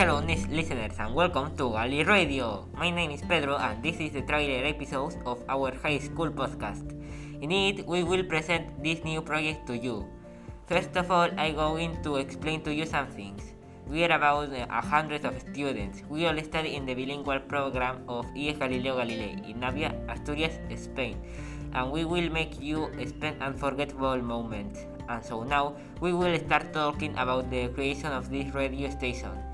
Hello, listeners, and welcome to Gali Radio. My name is Pedro, and this is the trailer episode of our high school podcast. In it, we will present this new project to you. First of all, I'm going to explain to you some things. We are about uh, a hundred of students. We all study in the bilingual program of IES Galileo Galilei in Navia, Asturias, Spain, and we will make you spend unforgettable moments. And so now we will start talking about the creation of this radio station.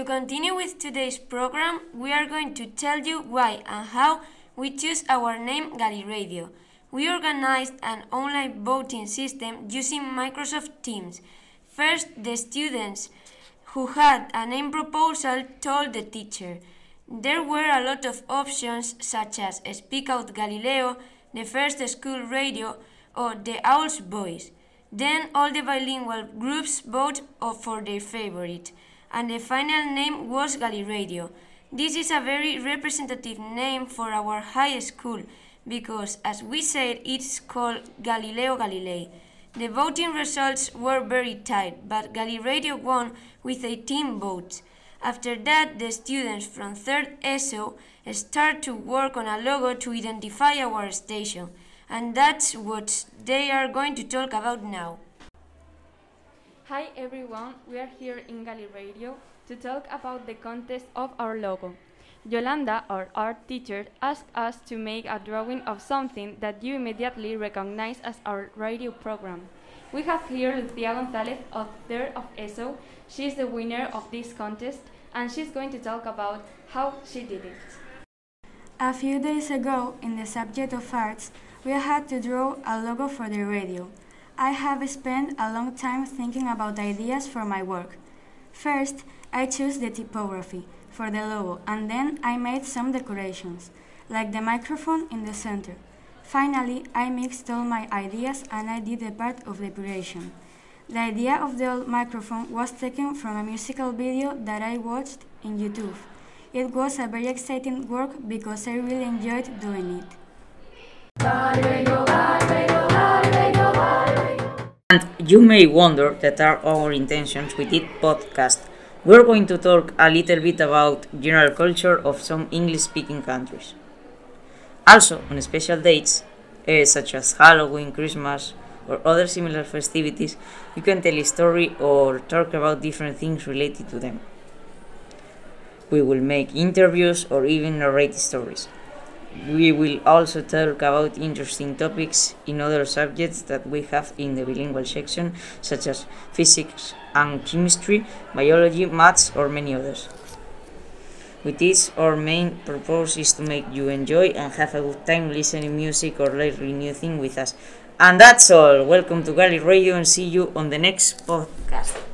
To continue with today's program, we are going to tell you why and how we choose our name Gali Radio. We organized an online voting system using Microsoft Teams. First, the students who had a name proposal told the teacher. There were a lot of options such as Speak Out Galileo, the first school radio, or the Owl's Voice. Then all the bilingual groups voted for their favorite and the final name was Gali Radio. This is a very representative name for our high school because, as we said, it's called Galileo Galilei. The voting results were very tight, but Gali Radio won with 18 votes. After that, the students from 3rd ESO start to work on a logo to identify our station, and that's what they are going to talk about now. Hi everyone, we are here in Gali Radio to talk about the contest of our logo. Yolanda, our art teacher, asked us to make a drawing of something that you immediately recognize as our radio program. We have here Lucia Gonzalez author of ESO. She is the winner of this contest and she's going to talk about how she did it. A few days ago, in the subject of arts, we had to draw a logo for the radio. I have spent a long time thinking about ideas for my work. First, I chose the typography for the logo and then I made some decorations, like the microphone in the center. Finally, I mixed all my ideas and I did the part of decoration. The idea of the old microphone was taken from a musical video that I watched in YouTube. It was a very exciting work because I really enjoyed doing it. You may wonder that are our intentions with this podcast. We're going to talk a little bit about general culture of some English-speaking countries. Also, on special dates, uh, such as Halloween, Christmas, or other similar festivities, you can tell a story or talk about different things related to them. We will make interviews or even narrate stories. We will also talk about interesting topics in other subjects that we have in the bilingual section, such as physics and chemistry, biology, maths, or many others. With this, our main purpose is to make you enjoy and have a good time listening music or learning new things with us. And that's all. Welcome to Gali Radio and see you on the next podcast.